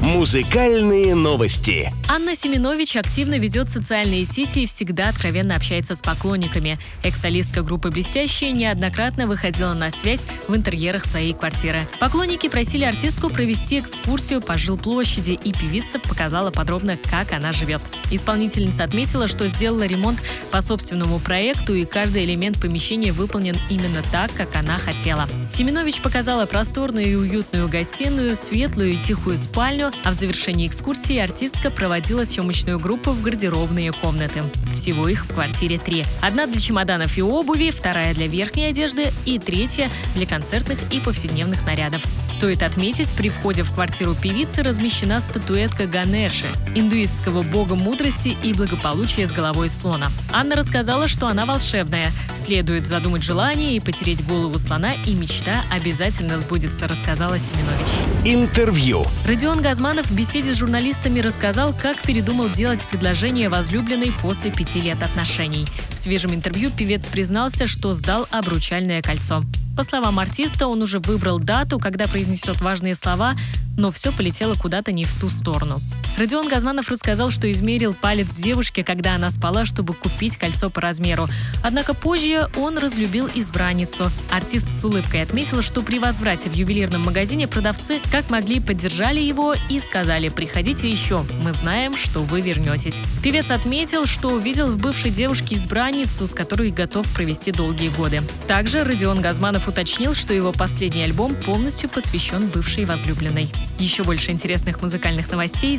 Музыкальные новости. Анна Семенович активно ведет социальные сети и всегда откровенно общается с поклонниками. Экс-солистка группы «Блестящие» неоднократно выходила на связь в интерьерах своей квартиры. Поклонники просили артистку провести экскурсию по жилплощади, и певица показала подробно, как она живет. Исполнительница отметила, что сделала ремонт по собственному проекту, и каждый элемент помещения выполнен именно так, как она хотела. Семенович показала просторную и уютную гостиную, светлую и тихую спальню, а в завершении экскурсии артистка проводила съемочную группу в гардеробные комнаты. Всего их в квартире три. Одна для чемоданов и обуви, вторая для верхней одежды и третья для концертных и повседневных нарядов. Стоит отметить, при входе в квартиру певицы размещена статуэтка Ганеши, индуистского бога мудрости и благополучия с головой слона. Анна рассказала, что она волшебная. Следует задумать желание и потереть голову слона, и мечта обязательно сбудется, рассказала Семенович. Интервью. Родион Газманов в беседе с журналистами рассказал, как передумал делать предложение возлюбленной после пяти лет отношений. В свежем интервью певец признался, что сдал обручальное кольцо. По словам артиста, он уже выбрал дату, когда произнесет важные слова, но все полетело куда-то не в ту сторону. Родион Газманов рассказал, что измерил палец девушке, когда она спала, чтобы купить кольцо по размеру. Однако позже он разлюбил избранницу. Артист с улыбкой отметил, что при возврате в ювелирном магазине продавцы как могли поддержали его и сказали «приходите еще, мы знаем, что вы вернетесь». Певец отметил, что увидел в бывшей девушке избранницу, с которой готов провести долгие годы. Также Родион Газманов уточнил, что его последний альбом полностью посвящен бывшей возлюбленной. Еще больше интересных музыкальных новостей